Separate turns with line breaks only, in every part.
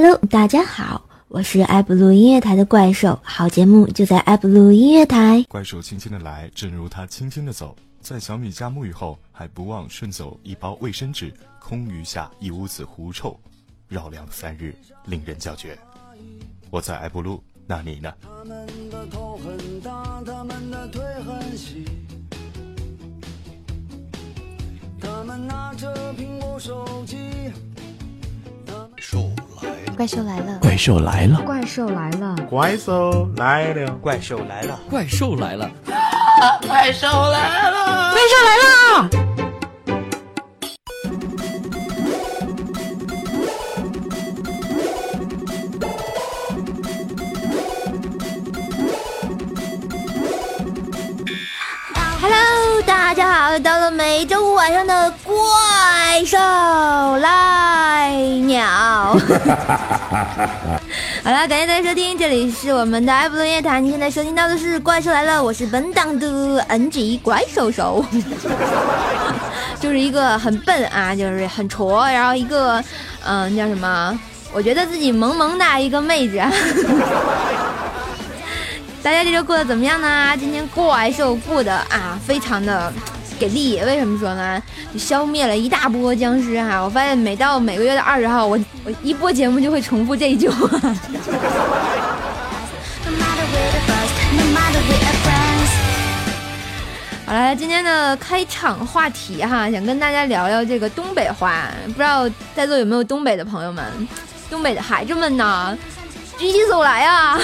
Hello，大家好，我是爱布鲁音乐台的怪兽，好节目就在爱布鲁音乐台。
怪兽轻轻的来，正如它轻轻的走，在小米家沐浴后，还不忘顺走一包卫生纸，空余下一屋子狐臭，绕梁三日，令人叫绝。我在爱布鲁，那你呢？他们的头很大，他们的腿很细，
他们拿着苹果手机。怪兽来了！
怪兽来了！
怪兽来了！
怪兽来了！
怪兽来了！
怪兽来了！
怪兽来了！
怪兽来了！大鸟。好了，感谢大家收听，这里是我们的艾布伦夜谈。你现在收听到的是《怪兽来了》，我是本档的 NG 怪兽兽，就是一个很笨啊，就是很挫，然后一个嗯叫什么？我觉得自己萌萌的一个妹子。大家这周过得怎么样呢？今天怪兽过得啊，非常的给力。为什么说呢？就消灭了一大波僵尸哈。我发现每到每个月的二十号，我我一播节目就会重复这一句话。好了，今天的开场话题哈，想跟大家聊聊这个东北话。不知道在座有没有东北的朋友们？东北的孩子们呢？举起手来啊！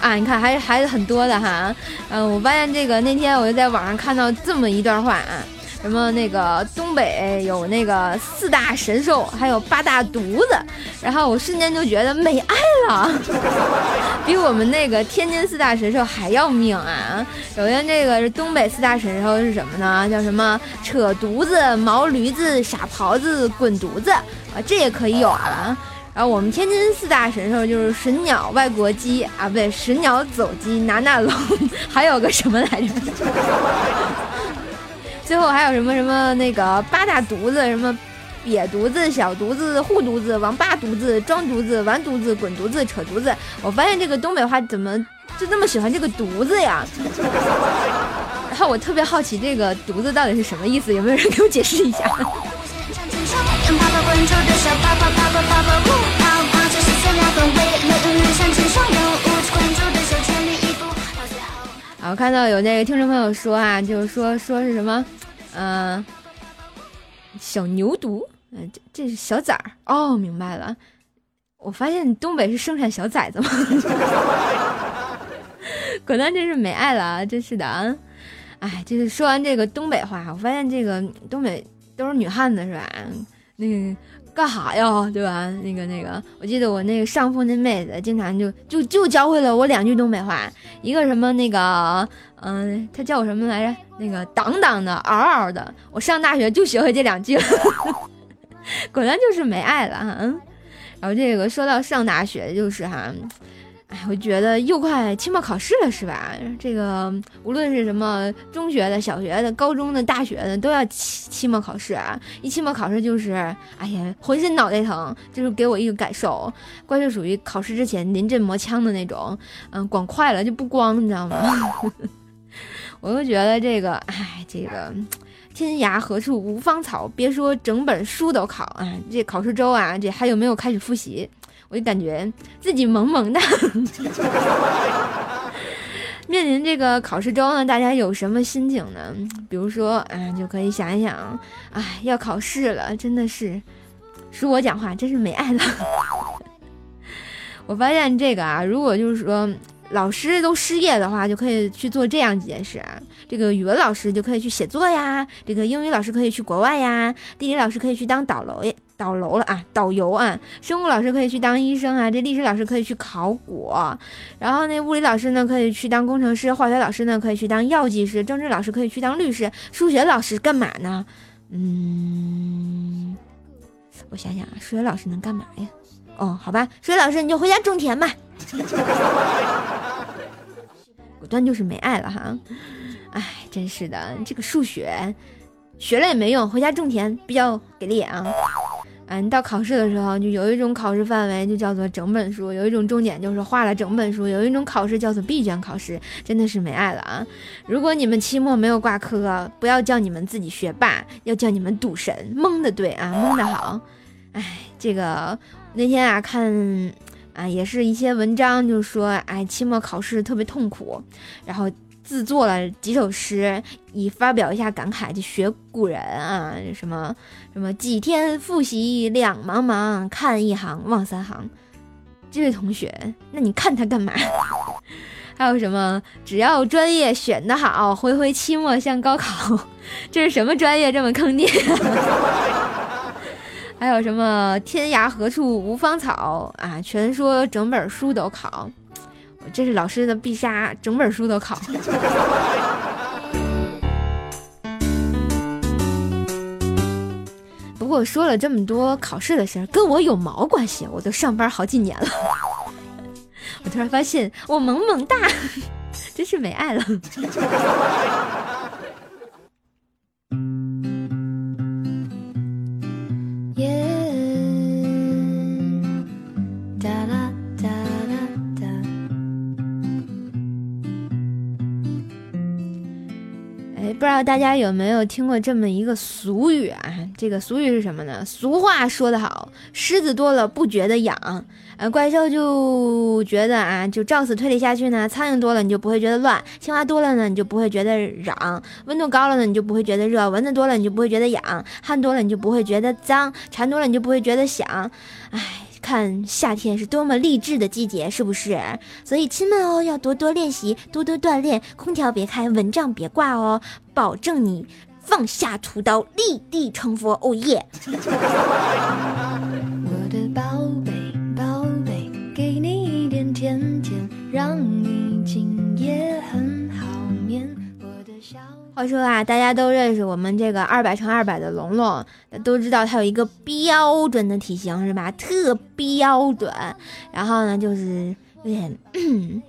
啊，你看，还是还是很多的哈。嗯，我发现这个那天我就在网上看到这么一段话啊，什么那个东北有那个四大神兽，还有八大犊子，然后我瞬间就觉得没爱了，比我们那个天津四大神兽还要命啊！首先，这个是东北四大神兽是什么呢？叫什么扯犊子、毛驴子、傻狍子、滚犊子啊，这也可以有了。然后我们天津四大神兽就是神鸟、外国鸡啊，不对，神鸟、走鸡、拿拿龙，还有个什么来着？最后还有什么什么那个八大犊子，什么瘪犊子、小犊子、护犊子、王八犊子、装犊子、完犊子、滚犊子、扯犊子。我发现这个东北话怎么就那么喜欢这个犊子呀？然 后我特别好奇这个犊子到底是什么意思，有没有人给我解释一下？我看到有那个听众朋友说啊，就是说说是什么，嗯，小牛犊，嗯，这这是小崽儿哦，明白了。我发现东北是生产小崽子吗？果断真是没爱了啊，真是的啊。哎，就是说完这个东北话，我发现这个东北都是女汉子是吧？那个。干哈呀，对吧？那个那个，我记得我那个上铺那妹子经常就就就教会了我两句东北话，一个什么那个，嗯，她叫我什么来着？那个当当的，嗷嗷的。我上大学就学会这两句了，果然就是没爱了哈。然后这个说到上大学，就是哈。哎，我觉得又快期末考试了，是吧？这个无论是什么中学的、小学的、高中的、大学的，都要期期末考试啊！一期末考试就是，哎呀，浑身脑袋疼，就是给我一个感受，怪就属于考试之前临阵磨枪的那种，嗯，光快了就不光，你知道吗？我就觉得这个，哎，这个天涯何处无芳草，别说整本书都考啊，这考试周啊，这还有没有开始复习？我就感觉自己萌萌的。面临这个考试周呢，大家有什么心情呢？比如说，嗯，就可以想一想，哎，要考试了，真的是，恕我讲话，真是没爱了。我发现这个啊，如果就是说。老师都失业的话，就可以去做这样几件事啊。这个语文老师就可以去写作呀，这个英语老师可以去国外呀，地理老师可以去当导游，倒楼了啊，导游啊。生物老师可以去当医生啊，这历史老师可以去考古，然后那物理老师呢可以去当工程师，化学老师呢可以去当药剂师，政治老师可以去当律师，数学老师干嘛呢？嗯，我想想啊，数学老师能干嘛呀？哦，好吧，数学老师你就回家种田吧。果断就是没爱了哈，哎，真是的，这个数学学了也没用，回家种田比较给力啊。嗯，到考试的时候，就有一种考试范围就叫做整本书，有一种重点就是画了整本书，有一种考试叫做闭卷考试，真的是没爱了啊！如果你们期末没有挂科，不要叫你们自己学霸，要叫你们赌神，蒙的对啊，蒙的好。哎，这个那天啊看啊也是一些文章，就说哎期末考试特别痛苦，然后。自作了几首诗，以发表一下感慨，就学古人啊，什么什么几天复习两茫茫，看一行望三行。这位同学，那你看他干嘛？还有什么只要专业选得好，回回期末像高考。这是什么专业这么坑爹？还有什么天涯何处无芳草啊？全说整本书都考。这是老师的必杀，整本书都考。不过说了这么多考试的事儿，跟我有毛关系？我都上班好几年了，我突然发现我萌萌哒，真是没爱了。道大家有没有听过这么一个俗语啊？这个俗语是什么呢？俗话说得好，虱子多了不觉得痒，呃，怪兽就觉得啊，就照此推理下去呢，苍蝇多了你就不会觉得乱，青蛙多了呢你就不会觉得嚷，温度高了呢你就不会觉得热，蚊子多了你就不会觉得痒，汗多了你就不会觉得脏，蝉多了你就不会觉得响，唉。看夏天是多么励志的季节，是不是？所以亲们哦，要多多练习，多多锻炼。空调别开，蚊帐别挂哦，保证你放下屠刀，立地成佛。哦耶！话说啊，大家都认识我们这个二百乘二百的龙龙，都知道它有一个标准的体型，是吧？特标准。然后呢，就是有点，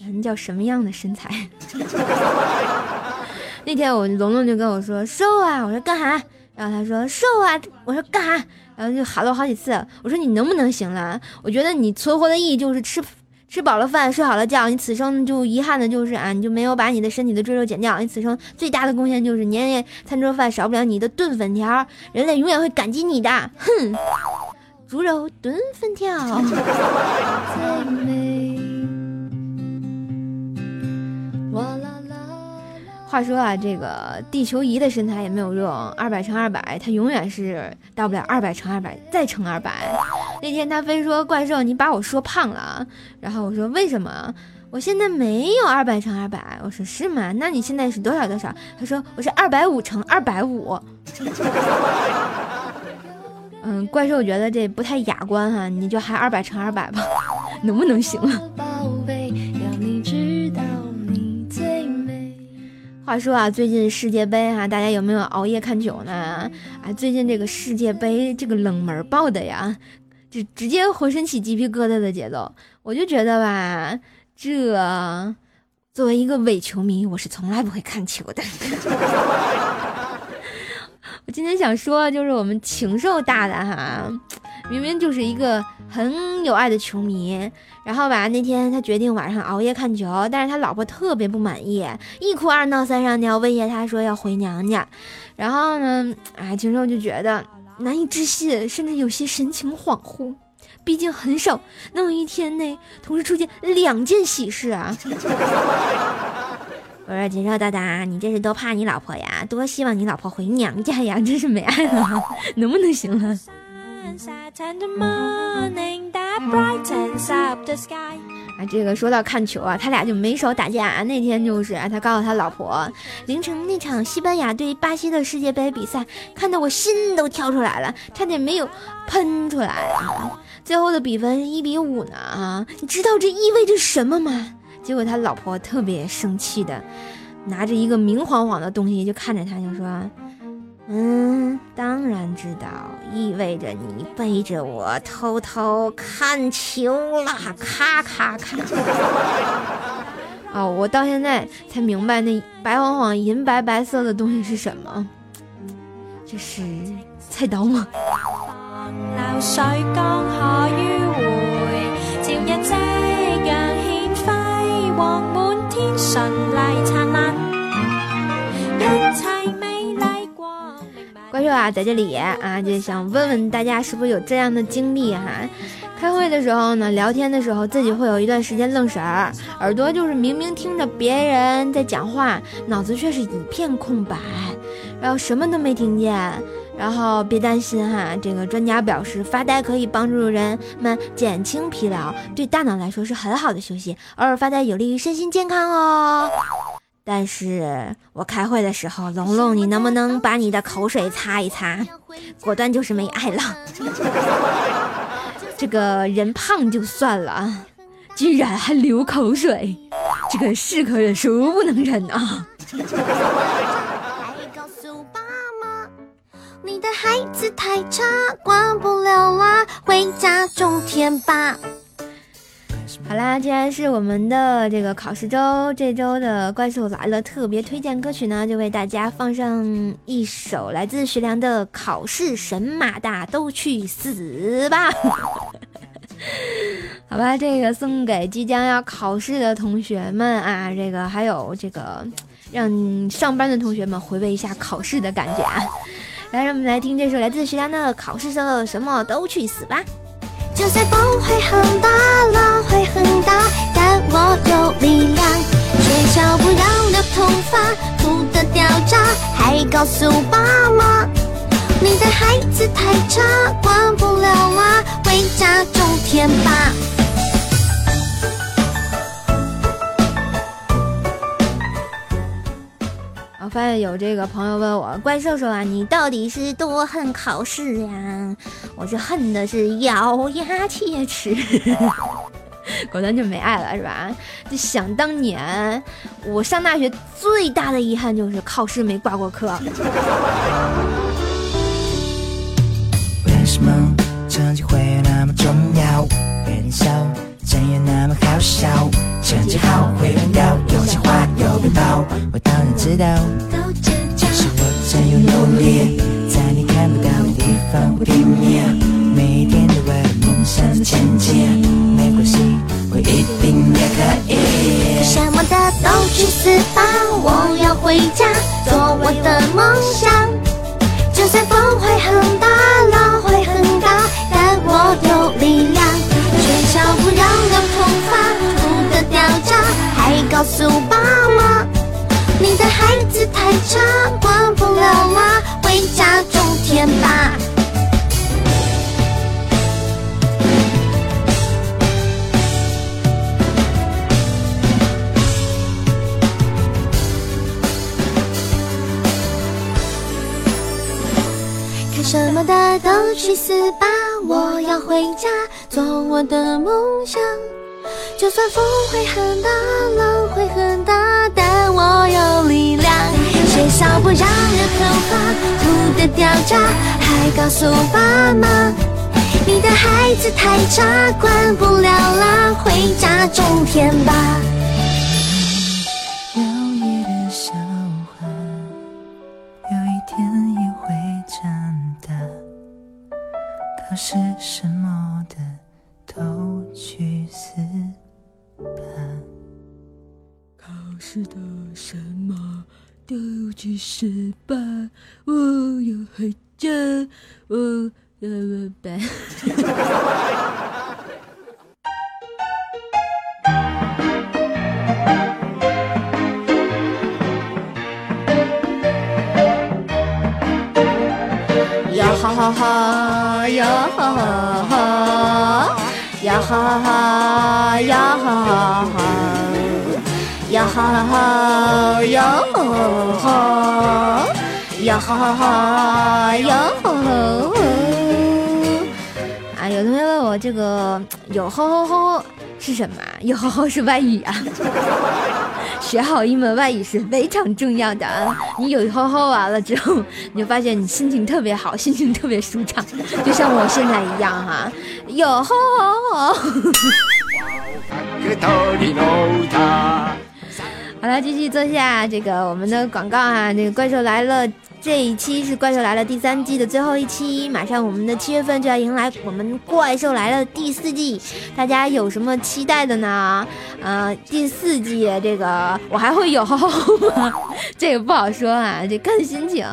人叫什么样的身材？那天我龙龙就跟我说瘦啊，我说干啥？然后他说瘦啊，我说干啥？然后就喊了我好几次，我说你能不能行了？我觉得你存活的意义就是吃。吃饱了饭，睡好了觉，你此生就遗憾的就是啊，你就没有把你的身体的赘肉减掉。你此生最大的贡献就是年夜餐桌饭少不了你的炖粉条，人类永远会感激你的。哼，猪肉炖粉条。话说啊，这个地球仪的身材也没有用，二百乘二百，它永远是到不了二百乘二百再乘二百。那天他非说怪兽，你把我说胖了，然后我说为什么？我现在没有二百乘二百。我说是吗？那你现在是多少多少？他说我是二百五乘二百五。嗯，怪兽觉得这不太雅观哈，你就还二百乘二百吧，能不能行了？话说啊，最近世界杯哈，大家有没有熬夜看球呢？啊，最近这个世界杯这个冷门爆的呀，就直接浑身起鸡皮疙瘩的节奏。我就觉得吧，这作为一个伪球迷，我是从来不会看球的。我今天想说，就是我们禽兽大的哈。明明就是一个很有爱的球迷，然后吧，那天他决定晚上熬夜看球，但是他老婆特别不满意，一哭二闹三上吊，威胁他说要回娘家。然后呢，哎，禽兽就觉得难以置信，甚至有些神情恍惚。毕竟很少能有一天内同时出现两件喜事啊。我说锦少大大，你这是多怕你老婆呀？多希望你老婆回娘家呀？真是没爱了，能不能行了？啊，这个说到看球啊，他俩就没少打架。那天就是他告诉他老婆，凌晨那场西班牙对巴西的世界杯比赛，看得我心都跳出来了，差点没有喷出来。最后的比分是一比五呢。啊，你知道这意味着什么吗？结果他老婆特别生气的，拿着一个明晃晃的东西就看着他，就说。嗯，当然知道，意味着你背着我偷偷看球啦，咔咔咔。哦，我到现在才明白那白晃晃、银白白色的东西是什么，这是菜刀吗？
水江夏迂回，朝日夕陽顯輝煌，滿天順麗燦爛，一切美。
怪兽啊，在这里啊，就想问问大家，是不是有这样的经历哈、开会的时候呢，聊天的时候，自己会有一段时间愣神儿，耳朵就是明明听着别人在讲话，脑子却是一片空白，然后什么都没听见。然后别担心哈，这个专家表示，发呆可以帮助人们减轻疲劳，对大脑来说是很好的休息。偶尔发呆有利于身心健康哦。但是我开会的时候，龙龙，你能不能把你的口水擦一擦？果断就是没爱了。这个人胖就算了啊，居然还流口水，这个是可忍孰不能忍啊！
还告诉爸妈，你的孩子太差，管不了啦，回家种田吧。
好啦，既然是我们的这个考试周，这周的《怪兽来了》特别推荐歌曲呢，就为大家放上一首来自徐良的《考试神马大都去死吧》。好吧，这个送给即将要考试的同学们啊，这个还有这个让上班的同学们回味一下考试的感觉啊。来，让我们来听这首来自徐良的《考试的什么都去死吧》。
就算风会很大，浪很大，但我有力量。学校不让留头发，哭得掉渣，还告诉爸妈，你的孩子太差，管不了啦，回家种田吧。
我发现有这个朋友问我，怪兽兽啊，你到底是多恨考试呀？我是恨的是咬牙切齿，果断就没爱了是吧？就想当年，我上大学最大的遗憾就是考试没挂过科。
为什么成绩会那么重要？有点笑，真也那么好笑。成绩好会变掉，有些话有被爆，我当然知道。
都知道
是我真有努力，在你看不到的地方拼命，每一天都为了梦想前进。没关系，我一定也可以。
什么的都去死吧！我要回家做我的梦想。就算风会很大，浪会很大，但我有力量。学校不让留头发，秃的掉渣，还告诉爸妈，你的孩子太差，管不了啦，回家种田吧。什么的都去死吧！我要回家做我的梦想。就算风会很大，浪会很大，但我有力量。学校不让留头发，土的掉渣，还告诉爸妈，你的孩子太差，管不了啦，回家种田吧。
考试的
什么都去死吧！我要回家，我呃不。呀哈哈哈呀哈哈哈呀哈哈哈呀哈哈哈呀哈哈哈呀哈哈呀哈哈哈呀哈哈哈啊！有同学问我这个有吼吼吼是什么？有吼吼是外语啊。学好一门外语是非常重要的啊！你有吼吼完了之后，你就发现你心情特别好，心情特别舒畅，就像我现在一样哈，有吼吼吼。好了，继续做下这个我们的广告哈，那个怪兽来了这一期是《怪兽来了》第三季的最后一期，马上我们的七月份就要迎来我们《怪兽来了》第四季，大家有什么期待的呢？呃，第四季这个我还会有吗？这个不好说啊，这看心情，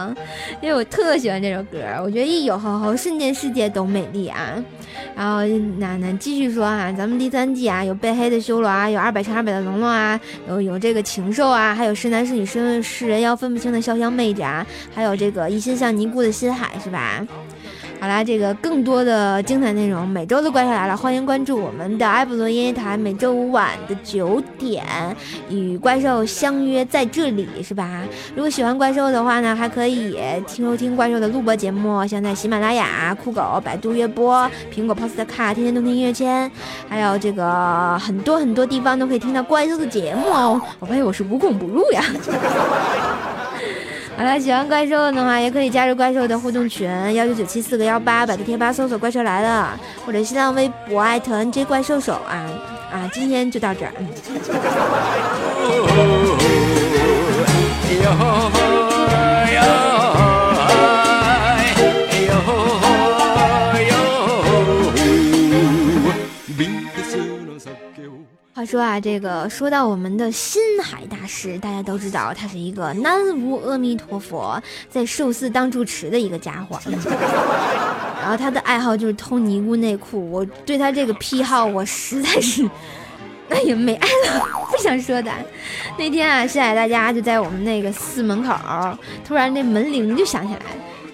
因为我特喜欢这首歌，我觉得一有吼吼，瞬间世界都美丽啊。然后那那继续说啊，咱们第三季啊，有被黑的修罗啊，有二百乘二百的龙龙啊，有有这个禽兽啊，还有是男是女是是人妖分不清的潇湘妹子啊，还有这个一心向尼姑的心海是吧？好啦，这个更多的精彩内容，每周的怪兽来了，欢迎关注我们的埃普罗音乐台，每周五晚的九点与怪兽相约在这里，是吧？如果喜欢怪兽的话呢，还可以听收听怪兽的录播节目，像在喜马拉雅、酷狗、百度乐播、苹果 Podcast、天天动听音乐签，还有这个很多很多地方都可以听到怪兽的节目哦。我发现我是无孔不入呀。好了，喜欢怪兽的话，也可以加入怪兽的互动群幺九九七四个幺八，百度贴吧搜索“怪兽来了”，或者新浪微博艾特 NJ 怪兽手啊啊！今天就到这儿，嗯。说啊，这个说到我们的心海大师，大家都知道他是一个南无阿弥陀佛，在寿司当住持的一个家伙。然后他的爱好就是偷尼姑内裤，我对他这个癖好，我实在是，那也没爱了，不想说的。那天啊，西海大家就在我们那个寺门口，突然这门铃就响起来。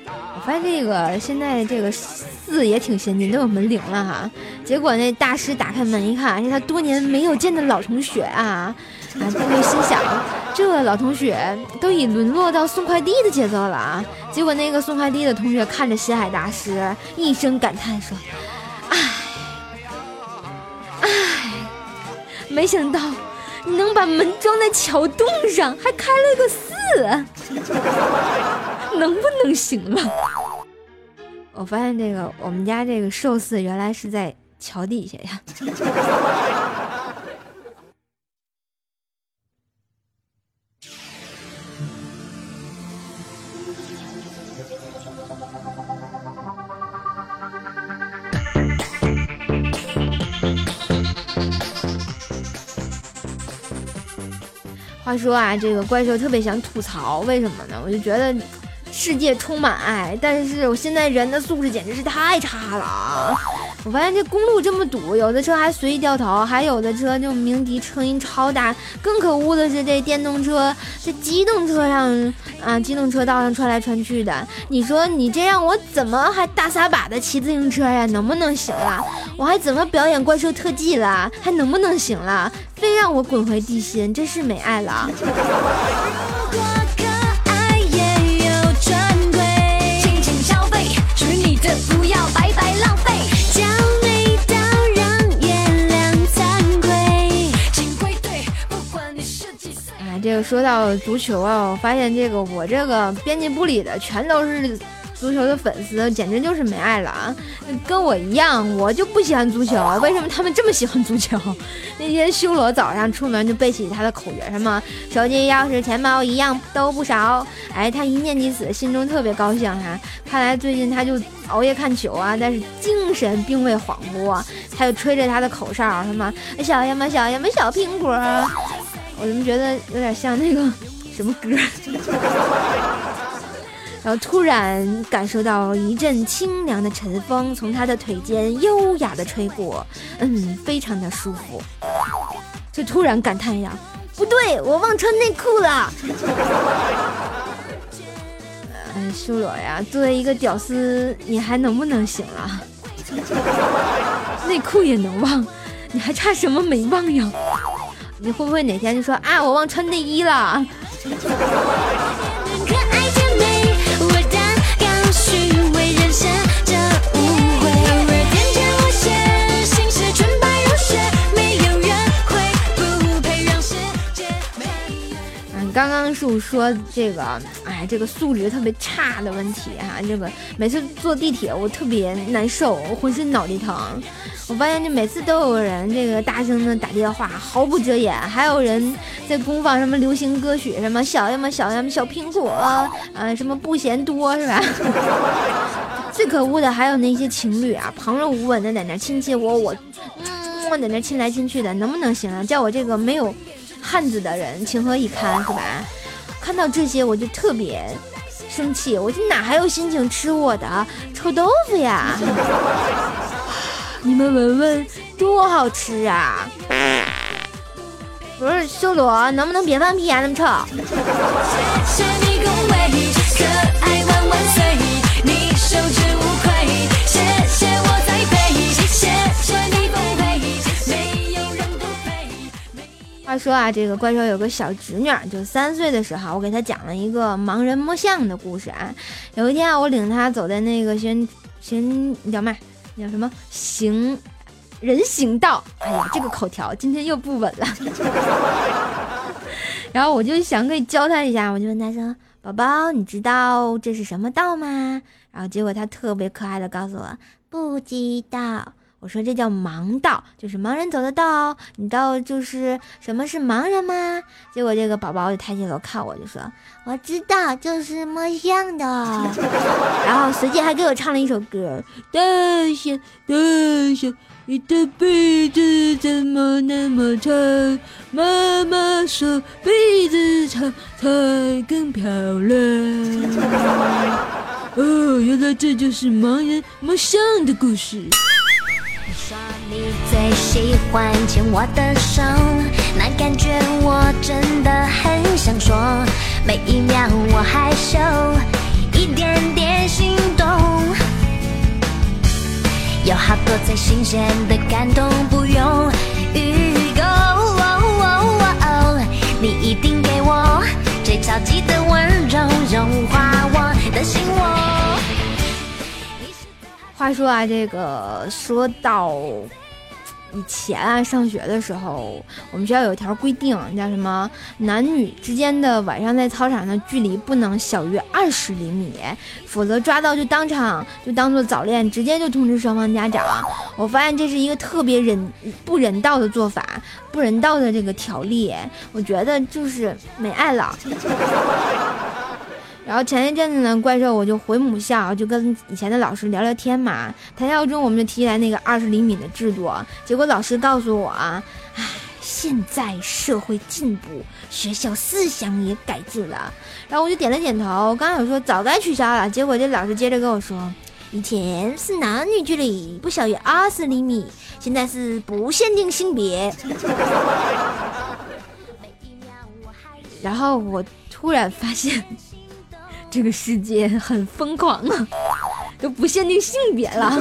我发现这个现在这个寺也挺先进，都有门铃了哈。结果那大师打开门一看，是他多年没有见的老同学啊啊！他就心想，这老同学都已沦落到送快递的节奏了啊！结果那个送快递的同学看着西海大师，一声感叹说：“唉，唉，没想到你能把门装在桥洞上，还开了个寺，能不能行了？”我发现这个我们家这个寿司原来是在桥底下呀。话说啊，这个怪兽特别想吐槽，为什么呢？我就觉得世界充满爱，但是我现在人的素质简直是太差了！我发现这公路这么堵，有的车还随意掉头，还有的车就鸣笛声音超大。更可恶的是这电动车在机动车上啊，机动车道上穿来穿去的。你说你这让我怎么还大撒把的骑自行车呀？能不能行了？我还怎么表演怪兽特技了？还能不能行了？非让我滚回地心，真是没爱了。说到足球啊，我发现这个我这个编辑部里的全都是足球的粉丝，简直就是没爱了啊！跟我一样，我就不喜欢足球，为什么他们这么喜欢足球？那天修罗早上出门就背起他的口诀，什么手机、钥匙、钱包一样都不少。哎，他一念及此，心中特别高兴哈。看来最近他就熬夜看球啊，但是精神并未恍惚，他就吹着他的口哨，什么小呀嘛小呀嘛小苹果。我怎么觉得有点像那个 什么歌？然后突然感受到一阵清凉的晨风从他的腿间优雅的吹过，嗯，非常的舒服。就突然感叹呀，不对，我忘穿内裤了。哎，修罗呀，作为一个屌丝，你还能不能行了？内裤也能忘，你还差什么没忘呀？你会不会哪天就说啊，我忘穿内衣了？就，是说这个，哎，这个素质特别差的问题啊，这个每次坐地铁我特别难受，我浑身脑袋疼。我发现这每次都有人这个大声的打电话，毫不遮掩，还有人在公放什么流行歌曲，什么小呀么小呀么小苹果，啊，什么不嫌多是吧？最可恶的还有那些情侣啊，旁若无闻的在那亲亲我我，嗯，我在那亲来亲去的，能不能行啊？叫我这个没有汉子的人情何以堪是吧？看到这些我就特别生气，我就哪还有心情吃我的臭豆腐呀？你们闻闻，多好吃啊！不是修罗，能不能别放屁啊？那么臭！话说啊，这个怪兽有个小侄女，就三岁的时候，我给她讲了一个盲人摸象的故事啊。有一天啊，我领她走在那个行行叫嘛？叫什么行人行道？哎呀，这个口条今天又不稳了。然后我就想可以教他一下，我就问他说：“宝宝，你知道这是什么道吗？”然后结果他特别可爱的告诉我：“不知道。”我说：“这叫盲道，就是盲人走的道。你道就是什么是盲人吗？”结果这个宝宝就抬起头看我，就说：“我知道，就是摸象的。”然后随即还给我唱了一首歌：“大象，大象。”你的鼻子怎么那么长？妈妈说鼻子长才更漂亮。哦，原来这就是盲人摸象的故事。
你最喜欢牵我的手，那感觉我真的很想说，每一秒我害羞，一点点心动。有好多最新鲜的感动，不用预购。你一定给我最着急的温柔，融化我的心窝。
话说啊，这个说到。以前啊，上学的时候，我们学校有一条规定，叫什么？男女之间的晚上在操场上距离不能小于二十厘米，否则抓到就当场就当做早恋，直接就通知双方家长。我发现这是一个特别人不人道的做法，不人道的这个条例，我觉得就是没爱了。然后前一阵子呢，怪兽我就回母校，就跟以前的老师聊聊天嘛。谈笑中，我们就提起来那个二十厘米的制度。结果老师告诉我啊，唉，现在社会进步，学校思想也改制了。然后我就点了点头，刚有说早该取消了。结果这老师接着跟我说，以前是男女距离不小于二十厘米，现在是不限定性别。然后我突然发现。这个世界很疯狂啊，都不限定性别了。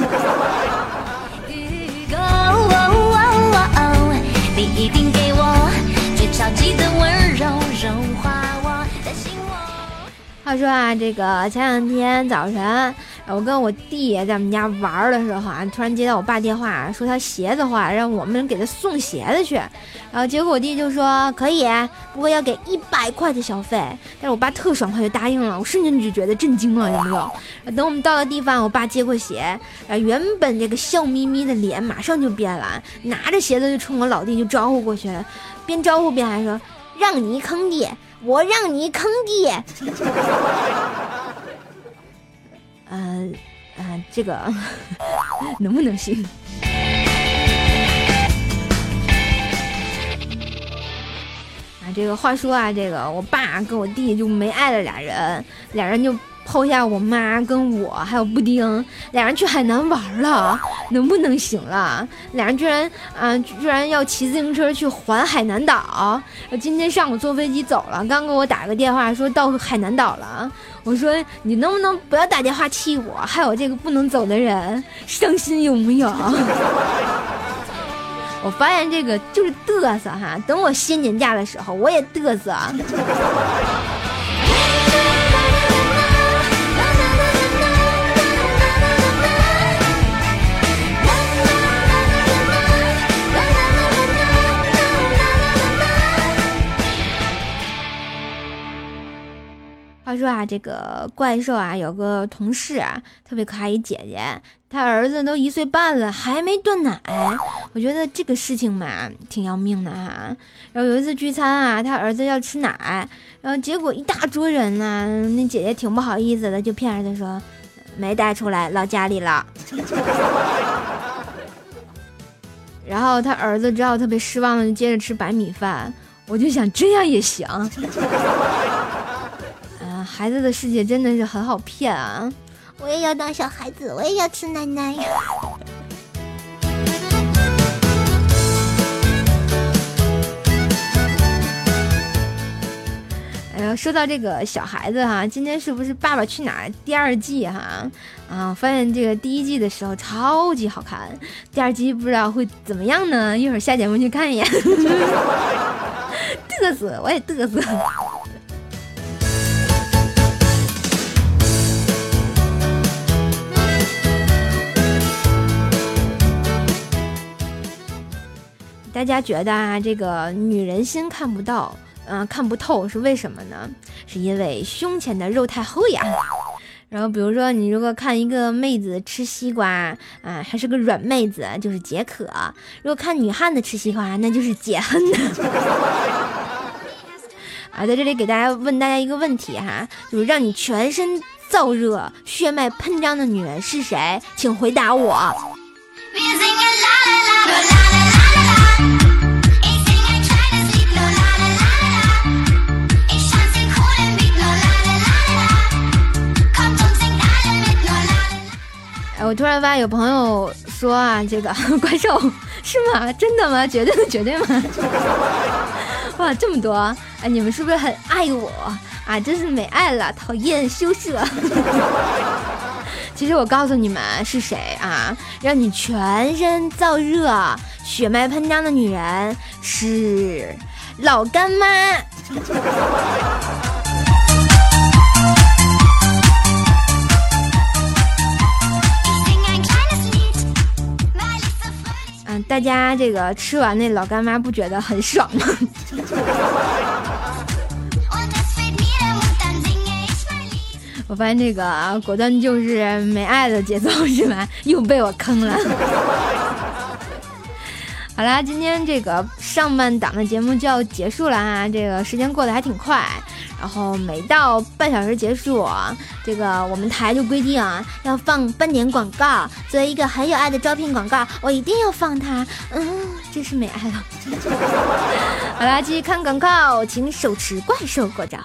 话说啊，这个前两天早晨。我跟我弟在我们家玩的时候啊，突然接到我爸电话，说他鞋子坏，让我们给他送鞋子去。然后结果我弟就说可以，不过要给一百块的小费。但是我爸特爽快就答应了，我瞬间就觉得震惊了，有没有？等我们到了地方，我爸接过鞋，啊，原本这个笑眯眯的脸马上就变了，拿着鞋子就冲我老弟就招呼过去了，边招呼边还说：“让你坑爹，我让你坑爹。”呃，呃，这个 能不能行？啊，这个话说啊，这个我爸跟我弟就没爱了俩人，俩人就。抛下我妈跟我还有布丁，俩人去海南玩了，能不能行了？俩人居然啊，居然要骑自行车去环海南岛。今天上午坐飞机走了，刚给我打个电话说到海南岛了。我说你能不能不要打电话气我？还有这个不能走的人，伤心有木有？我发现这个就是嘚瑟哈，等我歇年假的时候我也嘚瑟。他说啊，这个怪兽啊，有个同事啊，特别可爱一姐姐，她儿子都一岁半了，还没断奶。我觉得这个事情嘛，挺要命的哈。然后有一次聚餐啊，他儿子要吃奶，然后结果一大桌人呢，那姐姐挺不好意思的，就骗儿子说没带出来，落家里了。然后他儿子只好特别失望的就接着吃白米饭。我就想这样也行。啊，孩子的世界真的是很好骗啊！
我也要当小孩子，我也要吃奶奶。
哎呀，说到这个小孩子哈，今天是不是《爸爸去哪儿》第二季哈？啊，我发现这个第一季的时候超级好看，第二季不知道会怎么样呢？一会儿下节目去看一眼。嘚瑟，我也嘚瑟。大家觉得啊，这个女人心看不到，嗯、看不透是为什么呢？是因为胸前的肉太厚呀。然后比如说，你如果看一个妹子吃西瓜，啊、还是个软妹子，就是解渴；如果看女汉子吃西瓜，那就是解恨。啊，在这里给大家问大家一个问题哈，就是让你全身燥热、血脉喷张的女人是谁？请回答我。我突然发现有朋友说啊，这个 怪兽是吗？真的吗？绝对的，绝对吗？哇，这么多！哎，你们是不是很爱我啊？真是没爱了，讨厌羞涩。其实我告诉你们是谁啊？让你全身燥热、血脉喷张的女人是老干妈。嗯，大家这个吃完那老干妈不觉得很爽吗？我发现这个啊，果断就是没爱的节奏是吧？又被我坑了。好啦，今天这个上半档的节目就要结束了哈，这个时间过得还挺快。然后每到半小时结束，这个我们台就规定啊，要放半年广告。作为一个很有爱的招聘广告，我一定要放它。嗯，真是没爱了。好啦，继续看广告，请手持怪兽过招。